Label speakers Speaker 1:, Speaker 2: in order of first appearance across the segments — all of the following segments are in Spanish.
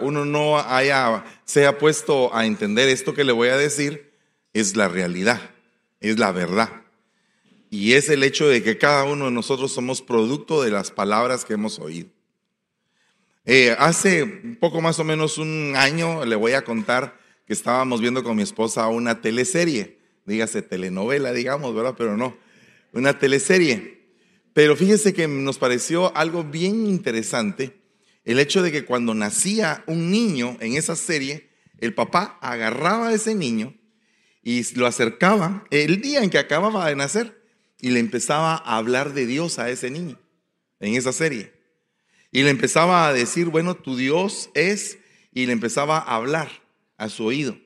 Speaker 1: uno no haya, se ha puesto a entender esto que le voy a decir, es la realidad, es la verdad. Y es el hecho de que cada uno de nosotros somos producto de las palabras que hemos oído. Eh, hace poco más o menos un año le voy a contar que estábamos viendo con mi esposa una teleserie, dígase telenovela, digamos, ¿verdad? Pero no, una teleserie. Pero fíjese que nos pareció algo bien interesante el hecho de que cuando nacía un niño en esa serie, el papá agarraba a ese niño y lo acercaba el día en que acababa de nacer y le empezaba a hablar de Dios a ese niño en esa serie. Y le empezaba a decir, bueno, tu Dios es, y le empezaba a hablar a su oído.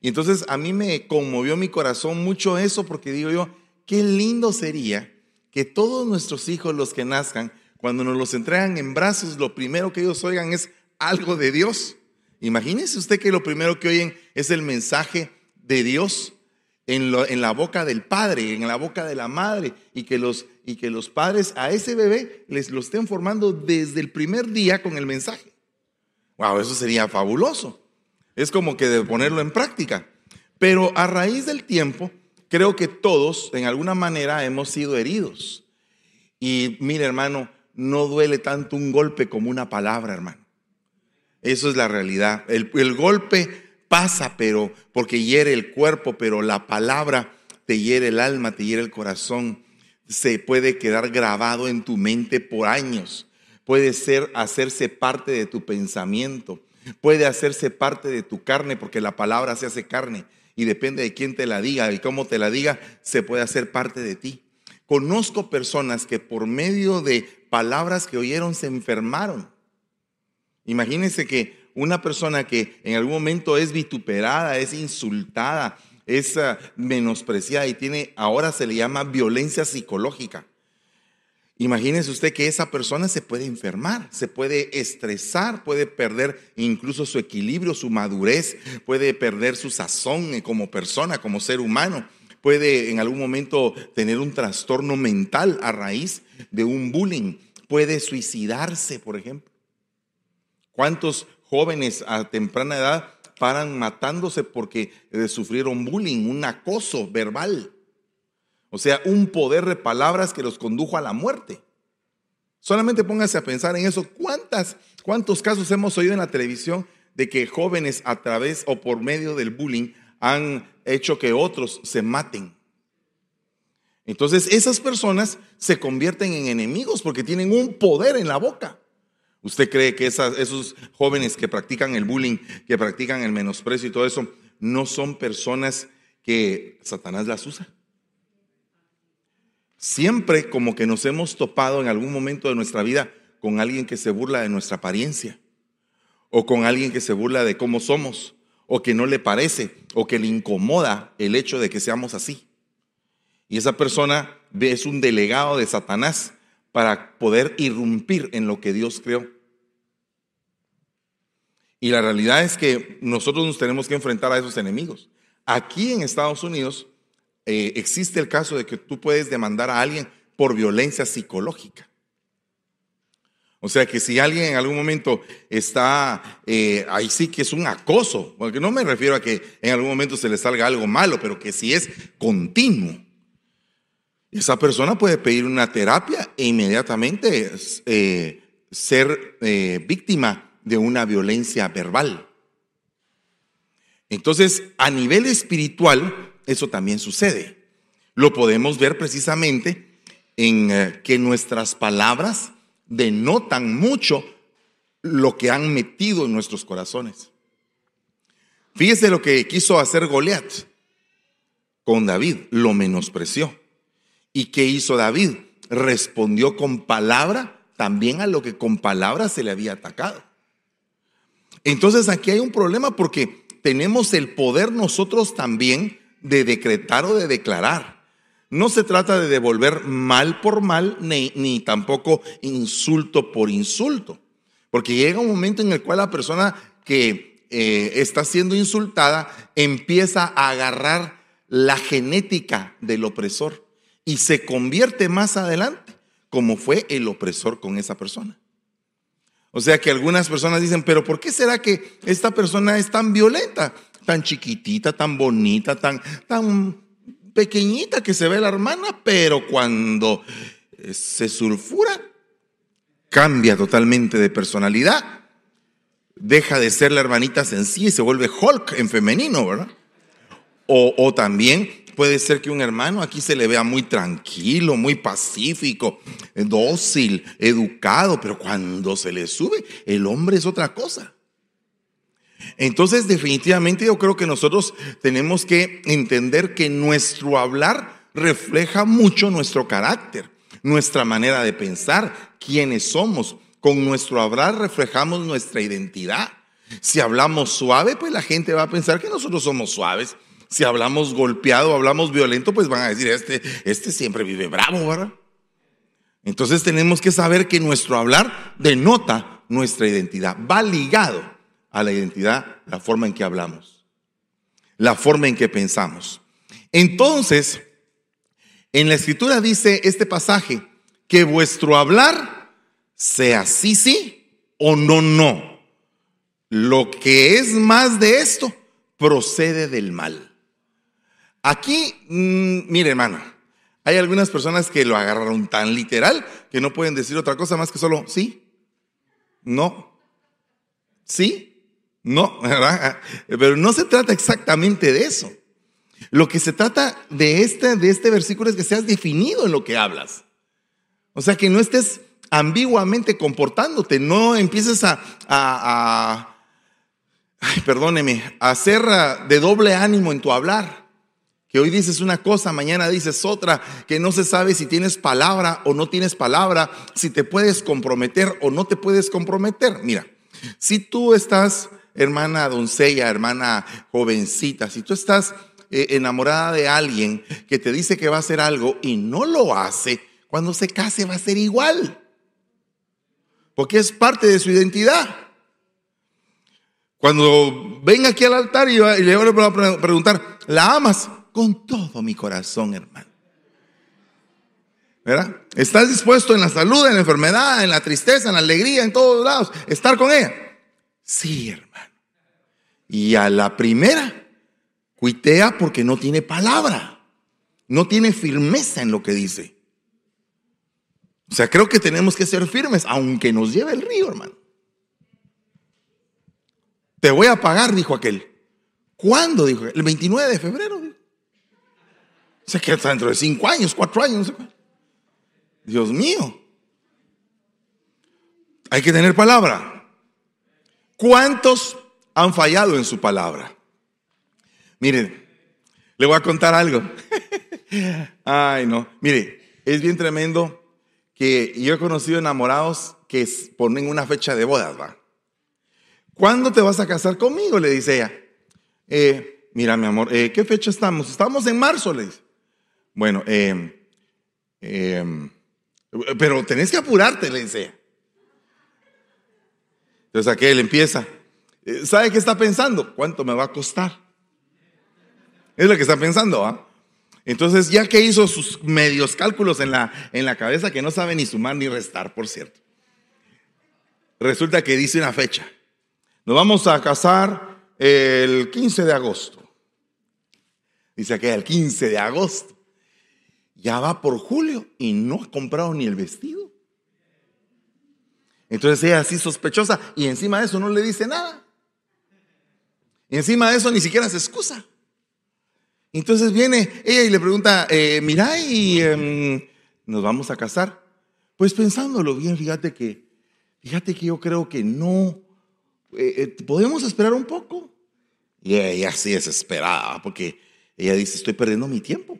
Speaker 1: Y entonces a mí me conmovió mi corazón mucho eso porque digo yo, qué lindo sería que todos nuestros hijos, los que nazcan, cuando nos los entregan en brazos, lo primero que ellos oigan es algo de Dios. Imagínese usted que lo primero que oyen es el mensaje de Dios en, la boca del padre, en la boca de la madre, y que, los, y que los padres a ese bebé les lo estén formando desde el primer día con el mensaje. Wow, eso sería fabuloso. Es como que de ponerlo en práctica. Pero a raíz del tiempo, creo que todos en alguna manera hemos sido heridos. Y mire, hermano, no duele tanto un golpe como una palabra, hermano. Eso es la realidad. El, golpe pasa, pero porque hiere el cuerpo, pero la palabra te hiere el alma, te hiere el corazón. Se puede quedar grabado en tu mente por años. Puede ser hacerse parte de tu pensamiento. Puede hacerse parte de tu carne porque la palabra se hace carne y depende de quién te la diga y cómo te la diga, se puede hacer parte de ti. Conozco personas que por medio de palabras que oyeron se enfermaron. Imagínense que una persona que en algún momento es vituperada, es insultada, es ah, menospreciada y tiene, ahora se le llama violencia psicológica. Imagínese usted que esa persona se puede enfermar, se puede estresar, puede perder incluso su equilibrio, su madurez, puede perder su sazón como persona, como ser humano puede en algún momento tener un trastorno mental a raíz de un bullying, puede suicidarse, por ejemplo. ¿Cuántos jóvenes a temprana edad paran matándose porque eh, sufrieron bullying, un acoso verbal? O sea, un poder de palabras que los condujo a la muerte. Solamente póngase a pensar en eso. ¿Cuántas, ¿Cuántos casos hemos oído en la televisión de que jóvenes a través o por medio del bullying han hecho que otros se maten. Entonces esas personas se convierten en enemigos porque tienen un poder en la boca. ¿Usted cree que esos jóvenes que practican el bullying, que practican el menosprecio y todo eso, no son personas que Satanás las usa? Siempre como que nos hemos topado en algún momento de nuestra vida con alguien que se burla de nuestra apariencia o con alguien que se burla de cómo somos o que no le parece o que le incomoda el hecho de que seamos así. Y esa persona es un delegado de Satanás para poder irrumpir en lo que Dios creó. Y la realidad es que nosotros nos tenemos que enfrentar a esos enemigos. Aquí en Estados Unidos eh, existe el caso de que tú puedes demandar a alguien por violencia psicológica. O sea que si alguien en algún momento está, eh, ahí sí que es un acoso, porque no me refiero a que en algún momento se le salga algo malo, pero que si es continuo, esa persona puede pedir una terapia e inmediatamente eh, ser eh, víctima de una violencia verbal. Entonces, a nivel espiritual, eso también sucede. Lo podemos ver precisamente en que nuestras palabras denotan mucho lo que han metido en nuestros corazones. Fíjese lo que quiso hacer Goliat con David, lo menospreció. ¿Y qué hizo David? Respondió con palabra también a lo que con palabra se le había atacado. Entonces aquí hay un problema porque tenemos el poder nosotros también de decretar o de declarar. No se trata de devolver mal por mal, ni, tampoco insulto por insulto. Porque llega un momento en el cual la persona que eh, está siendo insultada empieza a agarrar la genética del opresor y se convierte más adelante como fue el opresor con esa persona. O sea que algunas personas dicen, pero ¿por qué será que esta persona es tan violenta? Tan chiquitita, tan bonita, tan, tan pequeñita que se ve la hermana, pero cuando se sulfura, cambia totalmente de personalidad. Deja de ser la hermanita sencilla y se vuelve Hulk en femenino, ¿verdad? O, o también Puede ser que un hermano aquí se le vea muy tranquilo, muy pacífico, dócil, educado, pero cuando se le sube, el hombre es otra cosa. Entonces, definitivamente yo creo que nosotros tenemos que entender que nuestro hablar refleja mucho nuestro carácter, nuestra manera de pensar, quiénes somos. Con nuestro hablar reflejamos nuestra identidad. Si hablamos suave, pues la gente va a pensar que nosotros somos suaves. Si hablamos golpeado, hablamos violento, pues van a decir, este, este siempre vive bravo, ¿verdad? Entonces tenemos que saber que nuestro hablar denota nuestra identidad, va ligado a la identidad, la forma en que hablamos, la forma en que pensamos. Entonces, en la escritura dice este pasaje, que vuestro hablar sea sí, sí o no, no. Lo que es más de esto procede del mal. Aquí, mm, mire hermano, hay algunas personas que lo agarraron tan literal que no pueden decir otra cosa más que solo sí, no, sí, no, ¿verdad? Pero no se trata exactamente de eso. Lo que se trata de este, de este versículo es que seas definido en lo que hablas. O sea, que no estés ambiguamente comportándote, no empieces a, perdóneme, a ser de doble ánimo en tu hablar que hoy dices una cosa, mañana dices otra, que no se sabe si tienes palabra o no tienes palabra, si te puedes comprometer o no te puedes comprometer. Mira, si tú estás, hermana doncella, hermana jovencita, si tú estás eh, enamorada de alguien que te dice que va a hacer algo y no lo hace, cuando se case va a ser igual, porque es parte de su identidad. Cuando venga aquí al altar y, le voy a preguntar, ¿la amas? Con todo mi corazón, hermano. ¿Verdad? ¿Estás dispuesto en la salud, en la enfermedad, en la tristeza, en la alegría, en todos lados, estar con ella? Sí, hermano. Y a la primera, cuitea porque no tiene palabra, no tiene firmeza en lo que dice. O sea, creo que tenemos que ser firmes, aunque nos lleve el río, hermano. Te voy a pagar, dijo aquel. ¿Cuándo? Dijo. El 29 de febrero. Se queda dentro de cinco años, cuatro años. Dios mío. Hay que tener palabra. ¿Cuántos han fallado en su palabra? Miren, le voy a contar algo. Ay, no. Mire, es bien tremendo que yo he conocido enamorados que ponen una fecha de bodas, ¿va? ¿Cuándo te vas a casar conmigo? Le dice ella. Eh, mira, mi amor, eh, ¿qué fecha estamos? Estamos en marzo, le dice. Bueno, em, em, pero tenés que apurarte, le dice. Entonces aquel empieza. Eh, ¿Sabe qué está pensando? ¿Cuánto me va a costar? Es lo que está pensando, ¿ah? Entonces, ya que hizo sus medios cálculos en la, en la cabeza, que no sabe ni sumar ni restar, por cierto, resulta que dice una fecha. Nos vamos a casar el 15 de agosto. Dice que el 15 de agosto ya va por julio y no ha comprado ni el vestido. Entonces ella así sospechosa y encima de eso no le dice nada. Y encima de eso ni siquiera se excusa. Entonces viene ella y le pregunta, eh, mira, y em, nos vamos a casar. Pues pensándolo bien, fíjate que, fíjate que yo creo que no, eh, eh, podemos esperar un poco. Y ella sí desesperada, porque ella dice, estoy perdiendo mi tiempo.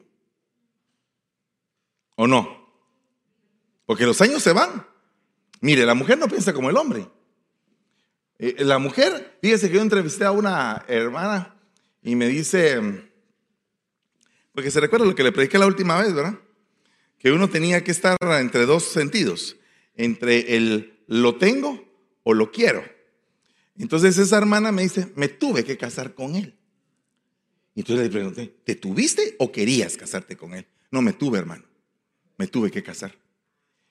Speaker 1: ¿O no? Porque los años se van. Mire, la mujer no piensa como el hombre. Eh, la mujer, fíjese que yo entrevisté a una hermana y me dice, porque se recuerda lo que le prediqué la última vez, ¿verdad? Que uno tenía que estar entre dos sentidos, entre el lo tengo o lo quiero. Entonces esa hermana me dice, me tuve que casar con él. Y entonces le pregunté, ¿te tuviste o querías casarte con él? No me tuve, hermano me tuve que casar.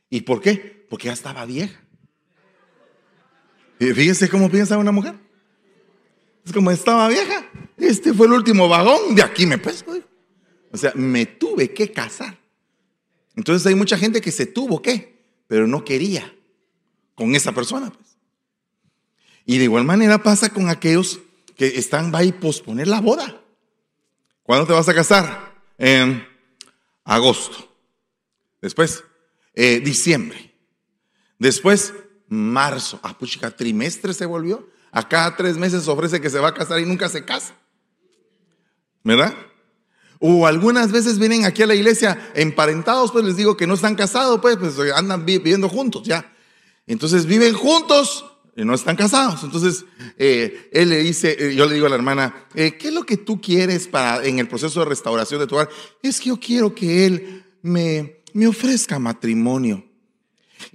Speaker 1: ¿Y por qué? Porque ya estaba vieja. Fíjense cómo piensa una mujer. Es como estaba vieja. Este fue el último vagón. De aquí me pesco. O sea, me tuve que casar. Entonces hay mucha gente que se tuvo que, pero no quería con esa persona. Pues. Y de igual manera pasa con aquellos que están, va a posponer la boda. ¿Cuándo te vas a casar? En agosto. Después, eh, diciembre. Después, marzo. Ah, puchica, trimestre se volvió. A cada tres meses ofrece que se va a casar y nunca se casa. ¿Verdad? O algunas veces vienen aquí a la iglesia emparentados, pues les digo que no están casados, pues, pues andan viviendo juntos ya. Entonces viven juntos y no están casados. Entonces eh, él le dice, eh, yo le digo a la hermana, ¿qué es lo que tú quieres para en el proceso de restauración de tu hogar? Es que yo quiero que él me, me ofrezca matrimonio.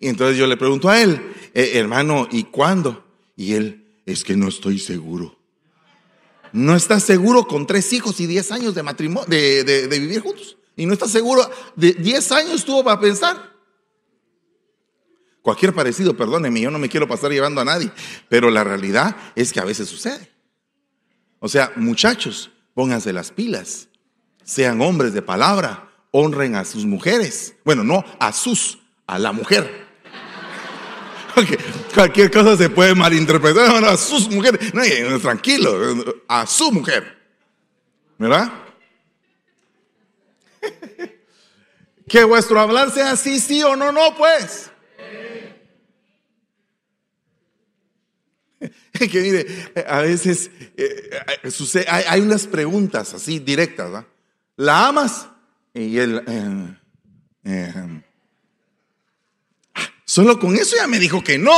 Speaker 1: Y entonces yo le pregunto a él, hermano, ¿y cuándo? Y él, es que no estoy seguro. No está seguro con tres hijos y diez años de matrimonio, de, vivir juntos. Y no está seguro, de diez años tuvo para pensar. Cualquier parecido, perdóneme, yo no me quiero pasar llevando a nadie, pero la realidad es que a veces sucede. O sea, muchachos, pónganse las pilas, sean hombres de palabra, honren a sus mujeres. Bueno, no a sus, a la mujer. Cualquier cosa se puede malinterpretar a sus mujeres. No, tranquilo, a su mujer. ¿Verdad? Que vuestro hablar sea sí, sí o no, no, pues. Que mire, a veces eh, eh, sucede, hay, unas preguntas así directas, ¿verdad? ¿La amas? Y él, eh, Solo con eso ya me dijo que no.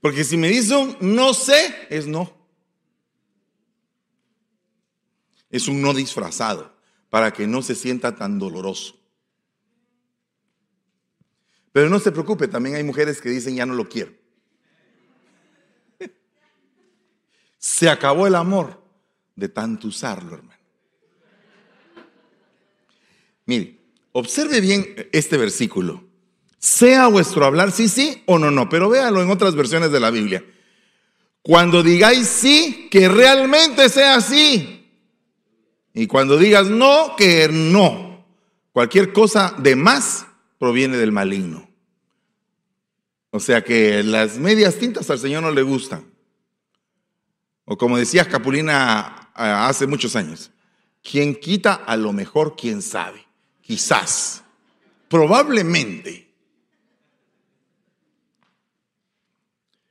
Speaker 1: Porque si me dice un no sé, es no. Es un no disfrazado para que no se sienta tan doloroso. Pero no se preocupe, también hay mujeres que dicen ya no lo quiero. Se acabó el amor de tanto usarlo, hermano. Mire, observe bien este versículo. Sea vuestro hablar sí, sí o no, no. Pero véalo en otras versiones de la Biblia. Cuando digáis sí, que realmente sea así. Y cuando digas no, que no. Cualquier cosa de más proviene del maligno. O sea que las medias tintas al Señor no le gustan. O como decía Capulina ah, hace muchos años, quien quita a lo mejor, quien sabe. Quizás, probablemente.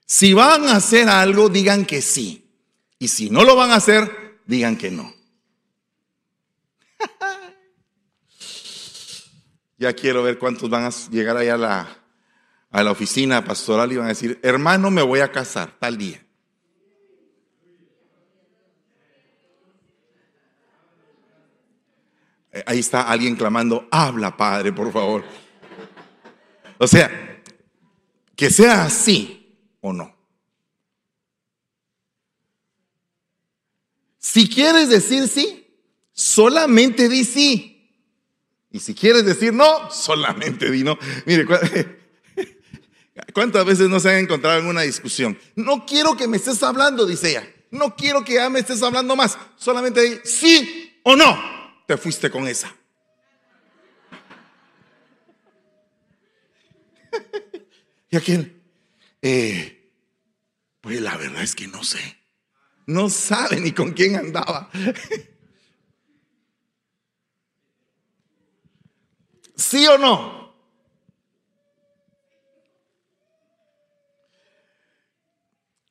Speaker 1: Si van a hacer algo, digan que sí. Y si no lo van a hacer, digan que no. ya quiero ver cuántos van a llegar allá a la, a la oficina pastoral y van a decir, hermano, me voy a casar tal día. Ahí está alguien clamando, habla Padre, por favor. O sea, que sea así o no. Si quieres decir sí, solamente di sí. Y si quieres decir no, solamente di no. Mire, ¿cuántas veces no se han encontrado en una discusión? No quiero que me estés hablando, dice ella. No quiero que ya me estés hablando más. Solamente di sí o no. Te fuiste con esa. ¿Y aquel? Eh, pues la verdad es que no sé. No sabe ni con quién andaba. ¿Sí o no?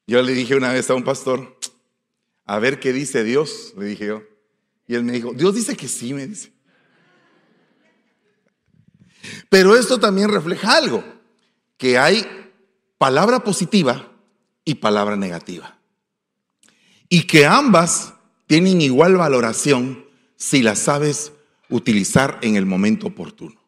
Speaker 1: Yo le dije una vez a un pastor, a ver qué dice Dios, le dije yo. Y él me dijo, Dios dice que sí, me dice. Pero esto también refleja algo, que hay palabra positiva y palabra negativa. Y que ambas tienen igual valoración si las sabes utilizar en el momento oportuno.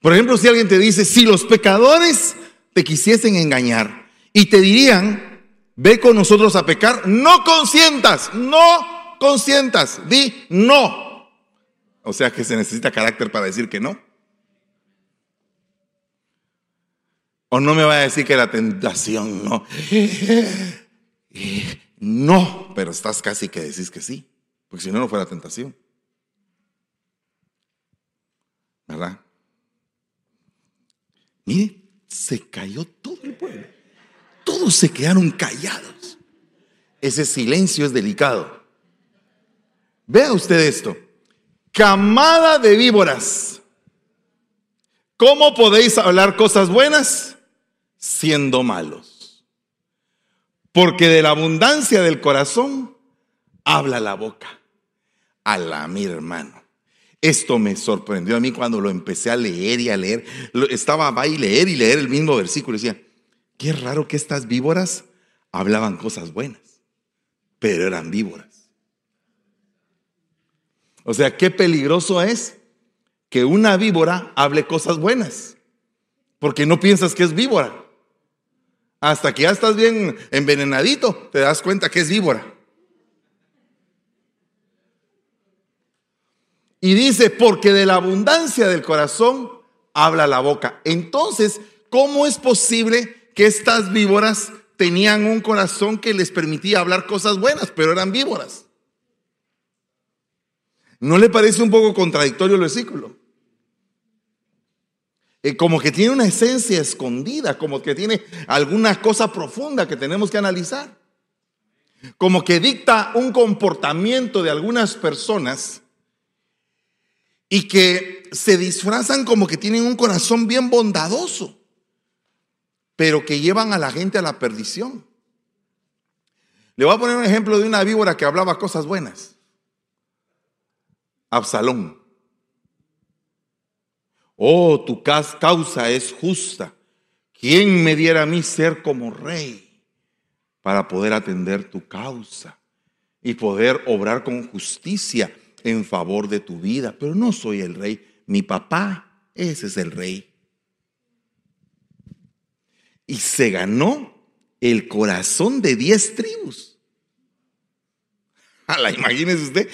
Speaker 1: Por ejemplo, si alguien te dice, si los pecadores te quisiesen engañar y te dirían, ve con nosotros a pecar, no consientas, no consientas, di no. O sea que se necesita carácter para decir que no. O no me va a decir que la tentación no. No, pero estás casi que decís que sí, porque si no, no fuera tentación. ¿Verdad? Mire, se cayó todo el pueblo. Todos se quedaron callados. Ese silencio es delicado. Vea usted esto. Camada de víboras. ¿Cómo podéis hablar cosas buenas siendo malos? Porque de la abundancia del corazón habla la boca. A la mi hermano. Esto me sorprendió a mí cuando lo empecé a leer y a leer. Estaba a y leer y leer el mismo versículo. decía, qué raro que estas víboras hablaban cosas buenas, pero eran víboras. O sea, qué peligroso es que una víbora hable cosas buenas, porque no piensas que es víbora. Hasta que ya estás bien envenenadito, te das cuenta que es víbora. Y dice, porque de la abundancia del corazón habla la boca. Entonces, ¿cómo es posible que estas víboras tenían un corazón que les permitía hablar cosas buenas, pero eran víboras? ¿No le parece un poco contradictorio el versículo? Eh, como que tiene una esencia escondida, como que tiene alguna cosa profunda que tenemos que analizar. Como que dicta un comportamiento de algunas personas y que se disfrazan como que tienen un corazón bien bondadoso, pero que llevan a la gente a la perdición. Le voy a poner un ejemplo de una víbora que hablaba cosas buenas. Absalón. Oh, tu causa es justa. ¿Quién me diera a mí ser como rey para poder atender tu causa y poder obrar con justicia? en favor de tu vida, pero no soy el rey. Mi papá, ese es el rey. Y se ganó el corazón de diez tribus. la imagínese usted,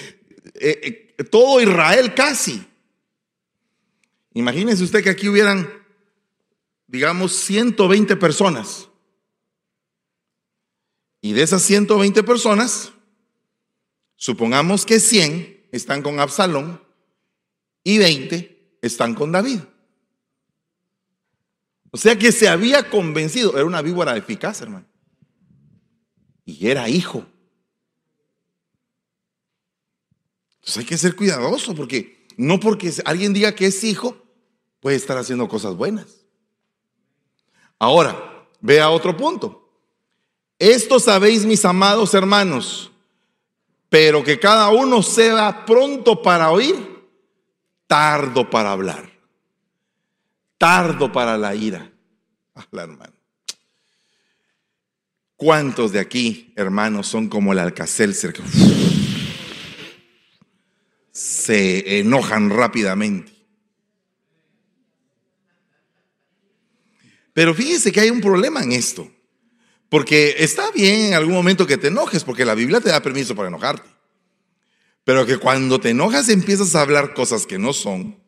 Speaker 1: eh, eh, todo Israel casi. Imagínese usted que aquí hubieran, digamos, 120 personas. Y de esas 120 personas, supongamos que 100 están con Absalón y 20 están con David. O sea que se había convencido, era una víbora eficaz, hermano. Y era hijo. Entonces hay que ser cuidadoso porque no porque alguien diga que es hijo, puede estar haciendo cosas buenas. Ahora, vea otro punto. Esto sabéis, mis amados hermanos, pero que cada uno sea pronto para oír, tardo para hablar, tardo para la ira. la hermano. ¿Cuántos de aquí, hermanos, son como el Alcacelser? Se enojan rápidamente. Pero fíjese que hay un problema en esto. Porque está bien en algún momento que te enojes, porque la Biblia te da permiso para enojarte. Pero que cuando te enojas empiezas a hablar cosas que no son.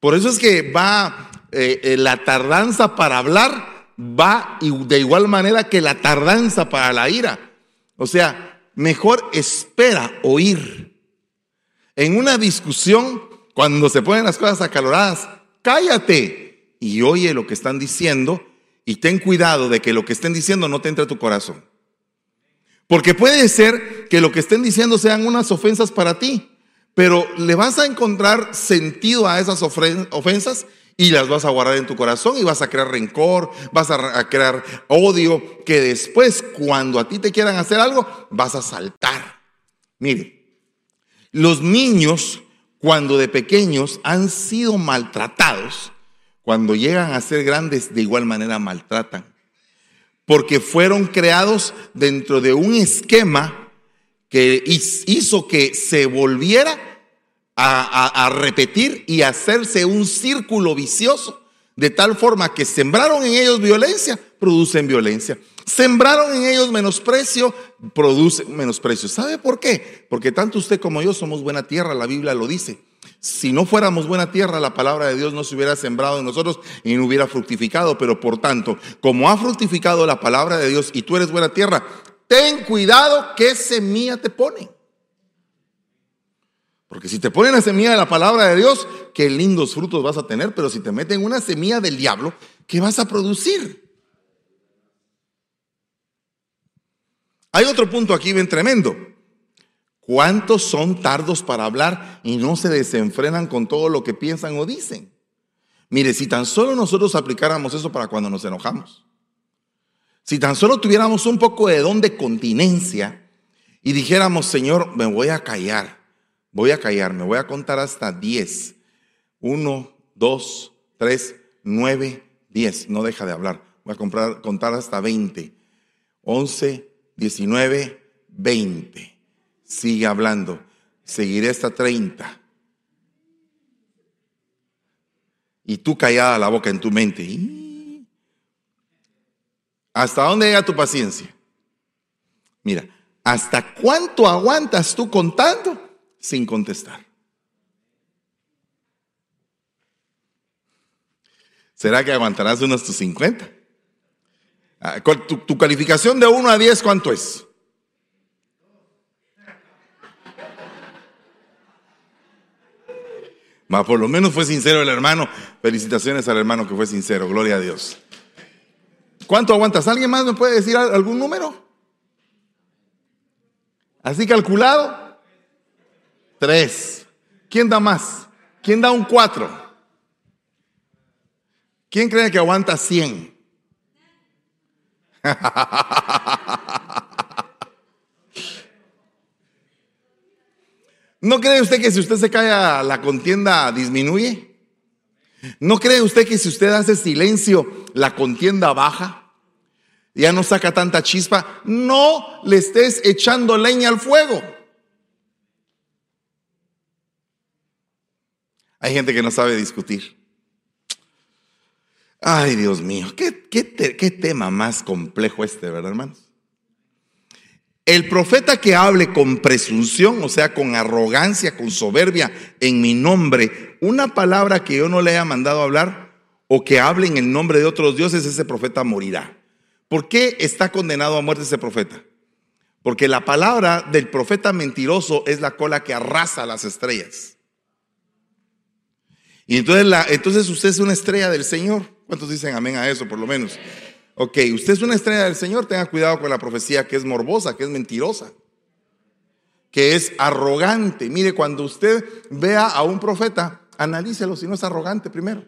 Speaker 1: Por eso es que va eh, eh, la tardanza para hablar, va de igual manera que la tardanza para la ira. O sea, mejor espera oír. En una discusión, cuando se ponen las cosas acaloradas, cállate y oye lo que están diciendo y ten cuidado de que lo que estén diciendo no te entre a tu corazón. Porque puede ser que lo que estén diciendo sean unas ofensas para ti, pero le vas a encontrar sentido a esas ofensas y las vas a guardar en tu corazón y vas a crear rencor, vas a crear odio, que después cuando a ti te quieran hacer algo, vas a saltar. Mire, los niños cuando de pequeños han sido maltratados, cuando llegan a ser grandes, de igual manera maltratan. Porque fueron creados dentro de un esquema que hizo que se volviera a, repetir y hacerse un círculo vicioso, de tal forma que sembraron en ellos violencia, producen violencia. Sembraron en ellos menosprecio, producen menosprecio. ¿Sabe por qué? Porque tanto usted como yo somos buena tierra, la Biblia lo dice. Si no fuéramos buena tierra, la palabra de Dios no se hubiera sembrado en nosotros y no hubiera fructificado. Pero por tanto, como ha fructificado la palabra de Dios y tú eres buena tierra, ten cuidado qué semilla te ponen. Porque si te ponen la semilla de la palabra de Dios, qué lindos frutos vas a tener, pero si te meten una semilla del diablo, ¿qué vas a producir? Hay otro punto aquí bien tremendo. ¿Cuántos son tardos para hablar y no se desenfrenan con todo lo que piensan o dicen? Mire, si tan solo nosotros aplicáramos eso para cuando nos enojamos, si tan solo tuviéramos un poco de don de continencia y dijéramos, Señor, me voy a callar, Voy a callarme, voy a contar hasta 10. 1, 2, 3, 9, 10. No deja de hablar. Voy a contar hasta 20. 11, 19, 20. Sigue hablando. Seguiré hasta 30. Y tú callada la boca en tu mente. ¿Hasta dónde llega tu paciencia? Mira, ¿hasta cuánto aguantas tú contando? Sin contestar. ¿Será que aguantarás unos tus 50? Ah, tu, calificación de 1 a 10, ¿cuánto es? Ma, por lo menos fue sincero el hermano. Felicitaciones al hermano que fue sincero. Gloria a Dios. ¿Cuánto aguantas? ¿Alguien más me puede decir algún número? ¿Así calculado? Tres. ¿Quién da más? ¿Quién da un cuatro? ¿Quién cree que aguanta cien? ¿No cree usted que si usted se calla la contienda disminuye? ¿No cree usted que si usted hace silencio la contienda baja? Ya no saca tanta chispa. No le estés echando leña al fuego. Hay gente que no sabe discutir. Ay, Dios mío, qué, tema más complejo este, ¿verdad, hermanos? El profeta que hable con presunción, o sea, con arrogancia, con soberbia en mi nombre, una palabra que yo no le haya mandado hablar o que hable en el nombre de otros dioses, ese profeta morirá. ¿Por qué está condenado a muerte ese profeta? Porque la palabra del profeta mentiroso es la cola que arrasa las estrellas. Y entonces, la, entonces usted es una estrella del Señor. ¿Cuántos dicen amén a eso, por lo menos? Ok, usted es una estrella del Señor, tenga cuidado con la profecía que es morbosa, que es mentirosa, que es arrogante. Mire, cuando usted vea a un profeta, analícelo si no es arrogante primero.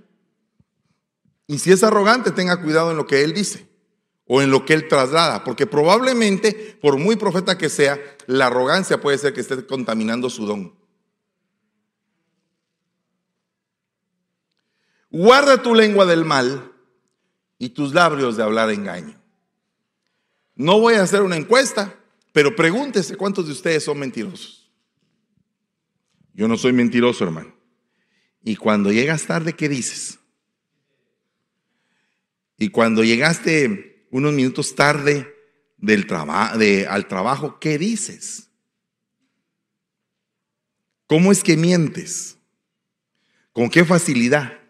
Speaker 1: Y si es arrogante, tenga cuidado en lo que él dice o en lo que él traslada, porque probablemente, por muy profeta que sea, la arrogancia puede ser que esté contaminando su don. Guarda tu lengua del mal y tus labios de hablar engaño. No voy a hacer una encuesta, pero pregúntese cuántos de ustedes son mentirosos. Yo no soy mentiroso, hermano. Y cuando llegas tarde, ¿qué dices? Y cuando llegaste unos minutos tarde del de, al trabajo, ¿qué dices? ¿Cómo es que mientes? ¿Con qué facilidad?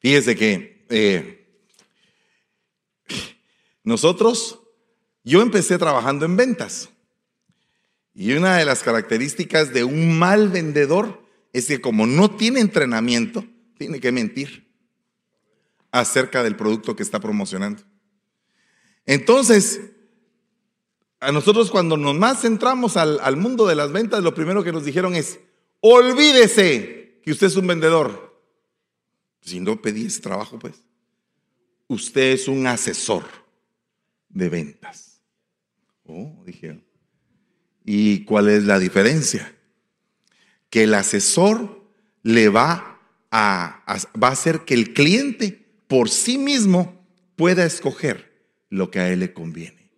Speaker 1: Fíjese que eh, nosotros, yo empecé trabajando en ventas. Y una de las características de un mal vendedor es que como no tiene entrenamiento, tiene que mentir acerca del producto que está promocionando. Entonces, a nosotros cuando nos más centramos al, al mundo de las ventas, lo primero que nos dijeron es, olvídese que usted es un vendedor. Si no pedí ese trabajo, pues. Usted es un asesor de ventas. Oh, dijeron. ¿Y cuál es la diferencia? Que el asesor le va a, va a hacer que el cliente por sí mismo pueda escoger lo que a él le conviene.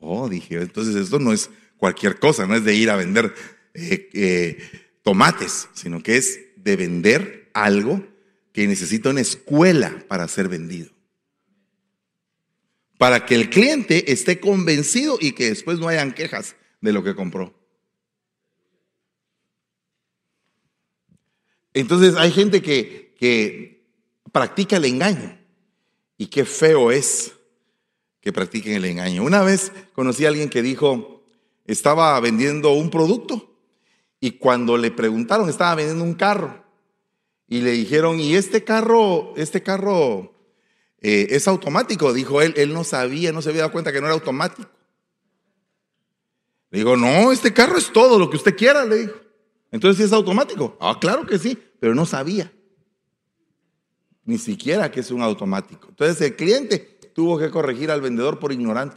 Speaker 1: Oh, dije, entonces esto no es cualquier cosa, no es de ir a vender eh, eh, tomates, sino que es de vender algo que necesita una escuela para ser vendido. Para que el cliente esté convencido y que después no hayan quejas de lo que compró. Entonces hay gente que, que practica el engaño. Y qué feo es que practiquen el engaño. Una vez conocí a alguien que dijo, estaba vendiendo un producto y cuando le preguntaron, estaba vendiendo un carro y le dijeron, ¿y este carro, este carro eh, es automático? Dijo él, él no sabía, no se había dado cuenta que no era automático. Le digo, no, este carro es todo lo que usted quiera, le dijo. Entonces, ¿sí es automático? Ah, claro que sí, pero no sabía. Ni siquiera que es un automático. Entonces el cliente tuvo que corregir al vendedor por ignorante.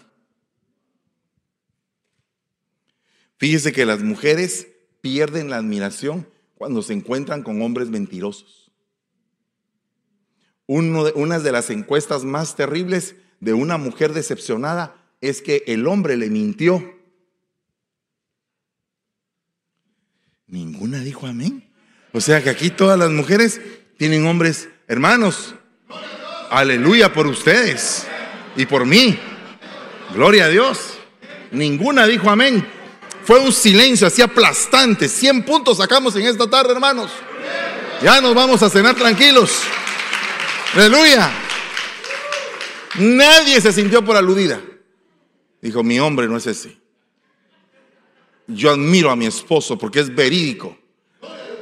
Speaker 1: Fíjese que las mujeres pierden la admiración cuando se encuentran con hombres mentirosos. una de las encuestas más terribles de una mujer decepcionada es que el hombre le mintió. Ninguna dijo amén. O sea que aquí todas las mujeres tienen hombres hermanos. Aleluya por ustedes y por mí. Gloria a Dios. Ninguna dijo amén. Fue un silencio así aplastante. 100 puntos sacamos en esta tarde, hermanos. Ya nos vamos a cenar tranquilos. Aleluya. Nadie se sintió por aludida. Dijo, mi hombre no es ese. Yo admiro a mi esposo porque es verídico.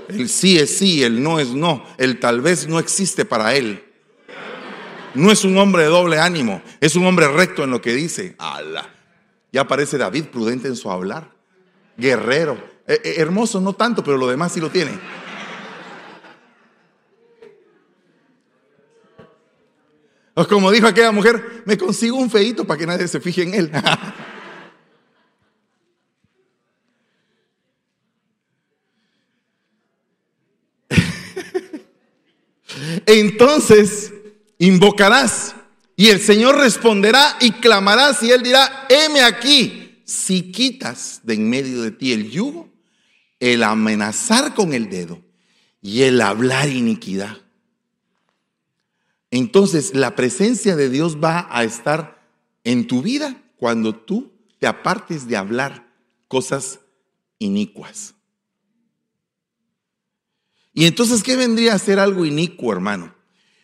Speaker 1: El sí es sí, el no es no. El tal vez no existe para él. No es un hombre de doble ánimo, es un hombre recto en lo que dice. ala Ya aparece David prudente en su hablar. Guerrero. Eh, eh, hermoso no tanto, pero lo demás sí lo tiene. O como dijo aquella mujer, me consigo un feito para que nadie se fije en él. Entonces, invocarás y el Señor responderá y clamarás y él dirá, heme aquí, si quitas de en medio de ti el yugo, el amenazar con el dedo y el hablar iniquidad. Entonces la presencia de Dios va a estar en tu vida cuando tú te apartes de hablar cosas inicuas. Y entonces, ¿qué vendría a ser algo inicuo, hermano?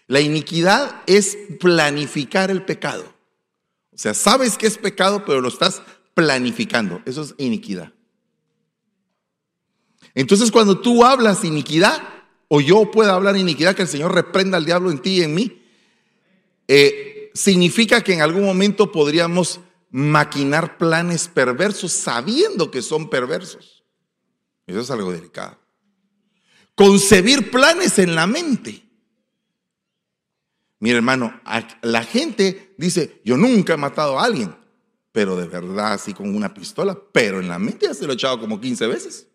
Speaker 1: La iniquidad es planificar el pecado. O sea, sabes que es pecado, pero lo estás planificando. Eso es iniquidad. Entonces, cuando tú hablas iniquidad, o yo pueda hablar iniquidad, que el Señor reprenda al diablo en ti y en mí, eh, significa que en algún momento podríamos maquinar planes perversos sabiendo que son perversos. Eso es algo delicado. Concebir planes en la mente Mira, hermano, la gente dice, yo nunca he matado a alguien, pero de verdad, así con una pistola, pero en la mente ya se lo he echado como 15 veces.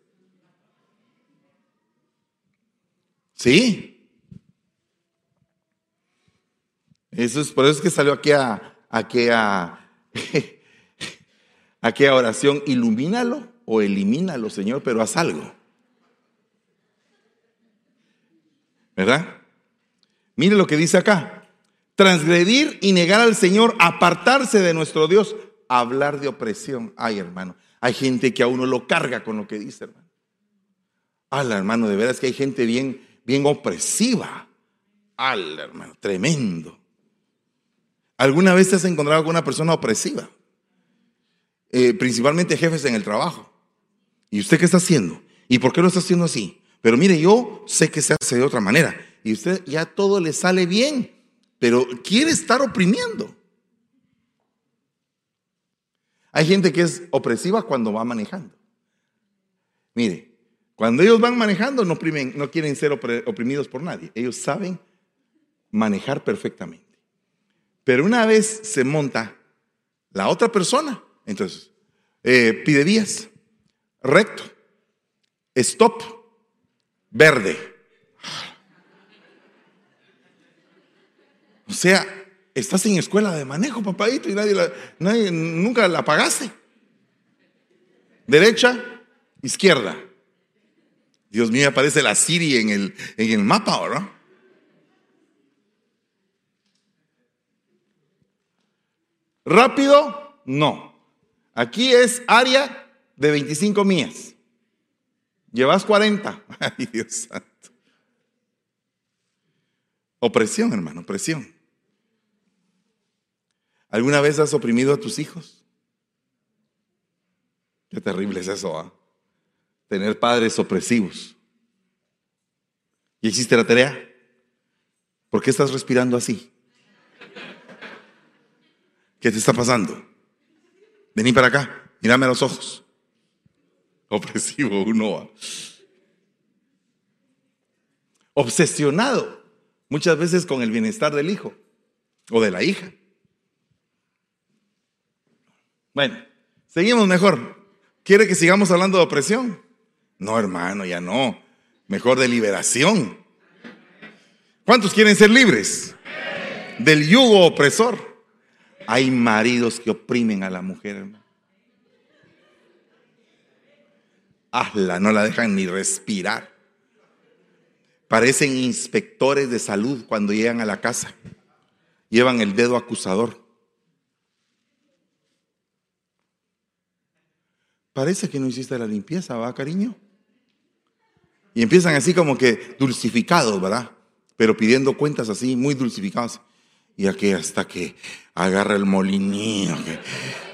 Speaker 1: Sí. Eso es, por eso es que salió aquí a, aquí a, oración, ilumínalo o elimínalo, Señor, pero haz algo. ¿Verdad? Mire lo que dice acá. Transgredir y negar al Señor, apartarse de nuestro Dios, hablar de opresión. Ay, hermano, hay gente que a uno lo carga con lo que dice, hermano. Ay, hermano, de veras que hay gente bien, bien opresiva. Ay, hermano, tremendo. ¿Alguna vez te has encontrado con una persona opresiva? Eh, principalmente jefes en el trabajo. ¿Y usted qué está haciendo? ¿Y por qué lo está haciendo así? Pero mire, yo sé que se hace de otra manera y usted ya todo le sale bien, pero quiere estar oprimiendo. Hay gente que es opresiva cuando va manejando. Mire, cuando ellos van manejando no, no quieren ser oprimidos por nadie. Ellos saben manejar perfectamente. Pero una vez se monta la otra persona, entonces eh, pide vías, recto, stop, verde. O sea, estás en escuela de manejo, papadito, y nadie, nadie nunca la pagaste. Derecha, izquierda. Dios mío, aparece la Siri en el, en el mapa, ¿verdad? Rápido, no. Aquí es área de 25 millas. Llevas 40. Ay, Dios santo. Opresión, hermano, opresión. ¿Alguna vez has oprimido a tus hijos? Qué terrible es eso, ¿ah? Tener padres opresivos. ¿Y hiciste la tarea? ¿Por qué estás respirando así? ¿Qué te está pasando? Vení para acá, mírame a los ojos. Opresivo uno. Obsesionado muchas veces con el bienestar del hijo o de la hija. Bueno, seguimos mejor. ¿Quiere que sigamos hablando de opresión? No, hermano, ya no. Mejor de liberación. ¿Cuántos quieren ser libres? Del yugo opresor. Hay maridos que oprimen a la mujer, hermano. Hazla, no la dejan ni respirar. Parecen inspectores de salud cuando llegan a la casa. Llevan el dedo acusador. Parece que no hiciste la limpieza, ¿va, cariño? Y empiezan así como que dulcificados, ¿verdad? Pero pidiendo cuentas así, muy dulcificados. Y aquí hasta que agarra el molinillo.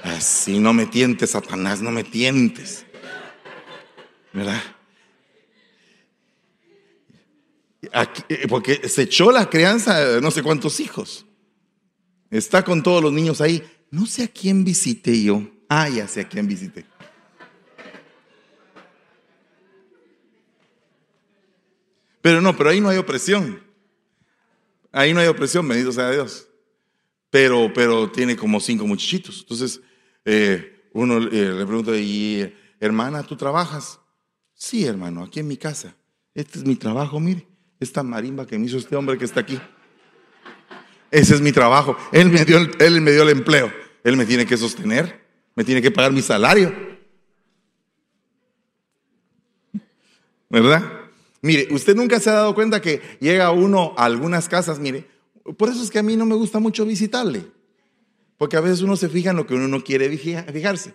Speaker 1: así, no me tientes, Satanás, no me tientes. ¿Verdad? Eh, porque se echó la crianza no sé cuántos hijos. Está con todos los niños ahí. No sé a quién visité yo. Ah, ya sé a quién visité. Pero no, pero ahí no hay opresión. Ahí no hay opresión, bendito sea Dios. Pero, pero tiene como cinco muchachitos. Entonces, eh, uno eh, le pregunta, ¿y hermana, tú trabajas? Sí, hermano, aquí en mi casa. Este es mi trabajo, mire. Esta marimba que me hizo este hombre que está aquí. Ese es mi trabajo. Él me dio, él me dio el empleo. Él me tiene que sostener. Me tiene que pagar mi salario. ¿Verdad? Mire, usted nunca se ha dado cuenta que llega uno a algunas casas, mire, por eso es que a mí no me gusta mucho visitarle, porque a veces uno se fija en lo que uno no quiere fijarse.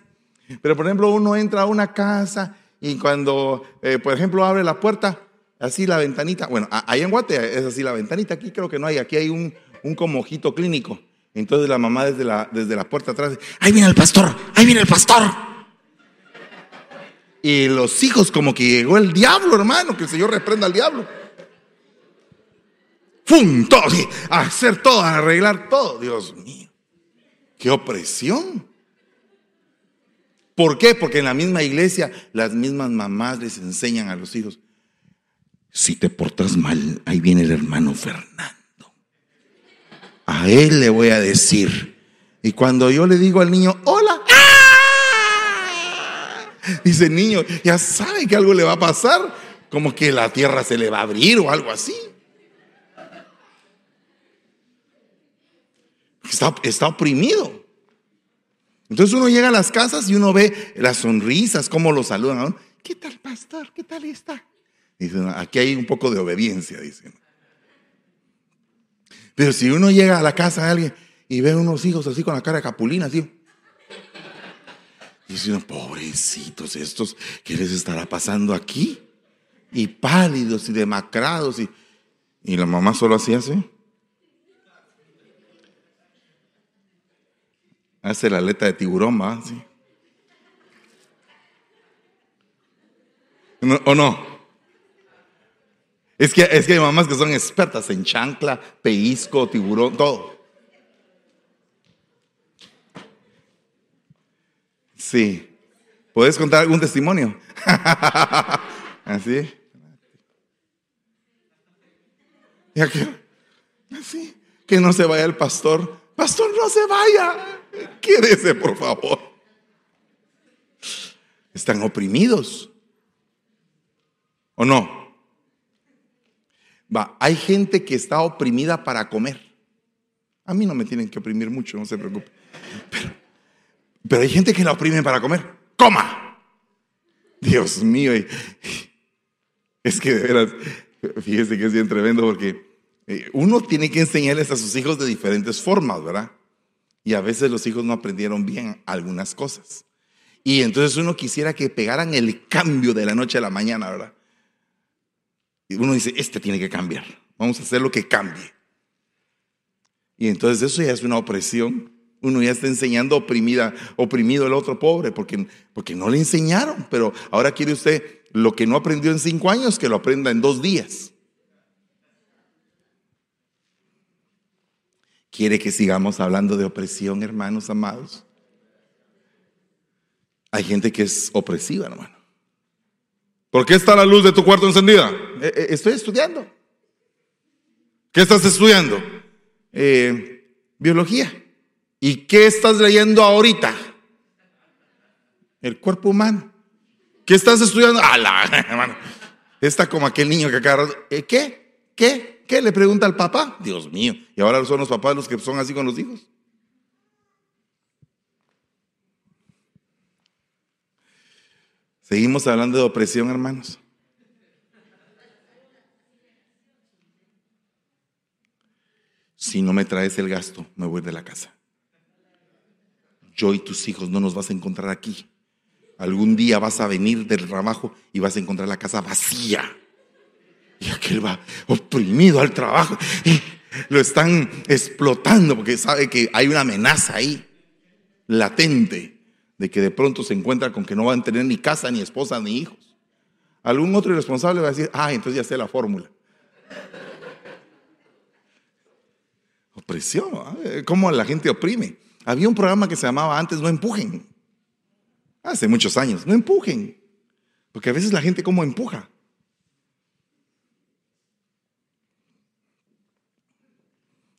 Speaker 1: Pero por ejemplo, uno entra a una casa y cuando, eh, por ejemplo, abre la puerta, así la ventanita, bueno, ahí en Guate es así la ventanita, aquí creo que no hay, aquí hay un, un como ojito clínico. Entonces la mamá desde la, desde la puerta atrás, ahí viene el pastor, ahí viene el pastor. Y los hijos como que llegó el diablo, hermano, que el Señor reprenda al diablo. ¡Fum! A hacer todo, arreglar todo. Dios mío, qué opresión. ¿Por qué? Porque en la misma iglesia las mismas mamás les enseñan a los hijos, si te portas mal, ahí viene el hermano Fernando. A él le voy a decir. Y cuando yo le digo al niño, hola, Dice, niño, ya sabe que algo le va a pasar, como que la tierra se le va a abrir o algo así. Está, está oprimido. Entonces uno llega a las casas y uno ve las sonrisas, cómo lo saludan. ¿Qué tal, pastor? ¿Qué tal está? Dicen, aquí hay un poco de obediencia, dicen. Pero si uno llega a la casa de alguien y ve unos hijos así con la cara capulina, así, y dicen, pobrecitos estos, ¿qué les estará pasando aquí? Y pálidos y demacrados. Y, y la mamá solo hacía así. Hace la aleta de tiburón, ¿va? ¿O no? Es que, es que hay mamás que son expertas en chancla, pellizco, tiburón, todo. Sí. ¿Puedes contar algún testimonio? Así. así. Que no se vaya el pastor. Pastor, no se vaya. Quédese, por favor. Están oprimidos. ¿O no? Va, hay gente que está oprimida para comer. A mí no me tienen que oprimir mucho, no se preocupe. Pero pero hay gente que la oprime para comer. ¡Coma! Dios mío. Es que de veras, fíjese que es bien tremendo porque eh, uno tiene que enseñarles a sus hijos de diferentes formas, ¿verdad? Y a veces los hijos no aprendieron bien algunas cosas. Y entonces uno quisiera que pegaran el cambio de la noche a la mañana, ¿verdad? Y uno dice, este tiene que cambiar. Vamos a hacer lo que cambie. Y entonces eso ya es una opresión. Uno ya está enseñando oprimida, oprimido el otro pobre, porque, porque no le enseñaron. Pero ahora quiere usted lo que no aprendió en cinco años, que lo aprenda en dos días. ¿Quiere que sigamos hablando de opresión, hermanos amados? Hay gente que es opresiva, hermano. ¿Por qué está la luz de tu cuarto encendida? Eh, eh, estoy estudiando. ¿Qué estás estudiando? Eh, biología. ¿Y qué estás leyendo ahorita? El cuerpo humano. ¿Qué estás estudiando? Ah, la, hermano. Está como aquel niño que acaba. ¿Qué? ¿Qué? ¿Qué? Le pregunta al papá. Dios mío. Y ahora son los papás los que son así con los hijos. Seguimos hablando de opresión, hermanos. Si no me traes el gasto, me voy de la casa. Yo y tus hijos no nos vas a encontrar aquí. Algún día vas a venir del trabajo y vas a encontrar la casa vacía. Y aquel va oprimido al trabajo. Y lo están explotando porque sabe que hay una amenaza ahí, latente de que de pronto se encuentra con que no van a tener ni casa, ni esposa, ni hijos. Algún otro irresponsable va a decir, ah, entonces ya sé la fórmula. Opresión, ¿eh? ¿cómo la gente oprime? Había un programa que se llamaba antes No Empujen. Hace muchos años, no empujen. Porque a veces la gente como empuja.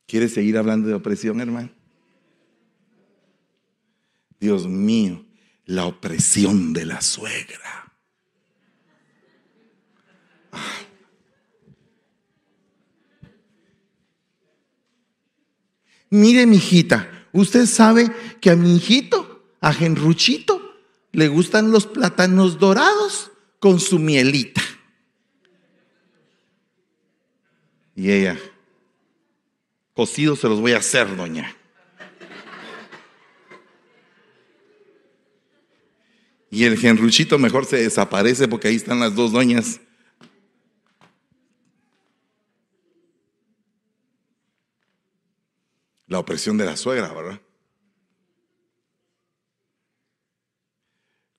Speaker 1: ¿Quieres seguir hablando de opresión, hermano? Dios mío, la opresión de la suegra. Mire, mi hijita, usted sabe que a mi hijito, a Genruchito, le gustan los plátanos dorados con su mielita. Y ella, cocidos se los voy a hacer, doña. Y el genruchito mejor se desaparece porque ahí están las dos doñas. La opresión de la suegra, ¿verdad?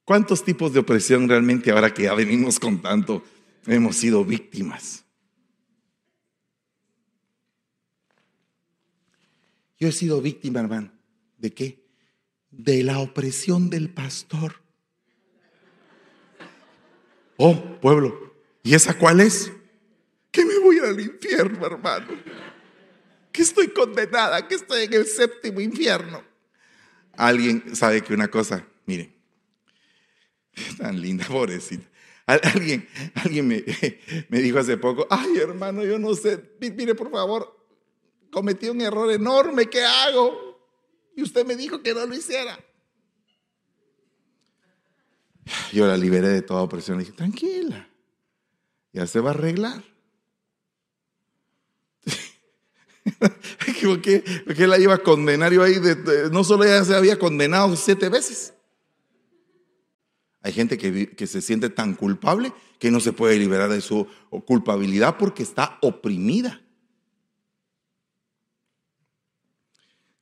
Speaker 1: ¿Cuántos tipos de opresión realmente ahora que ya venimos con tanto hemos sido víctimas? Yo he sido víctima, hermano. ¿De qué? De la opresión del pastor. Oh, pueblo, ¿y esa cuál es? Que me voy al infierno, hermano. Estoy condenada, que estoy en el séptimo infierno. Alguien sabe que una cosa, miren, tan linda, pobrecita. Alguien, alguien me, me dijo hace poco, ay hermano, yo no sé, mire por favor, cometí un error enorme, ¿qué hago? Y usted me dijo que no lo hiciera. Yo la liberé de toda opresión. Le dije, tranquila, ya se va a arreglar. porque, porque la iba a condenar yo ahí, no solo ella se había condenado siete veces. Hay gente que, que se siente tan culpable que no se puede liberar de su culpabilidad porque está oprimida.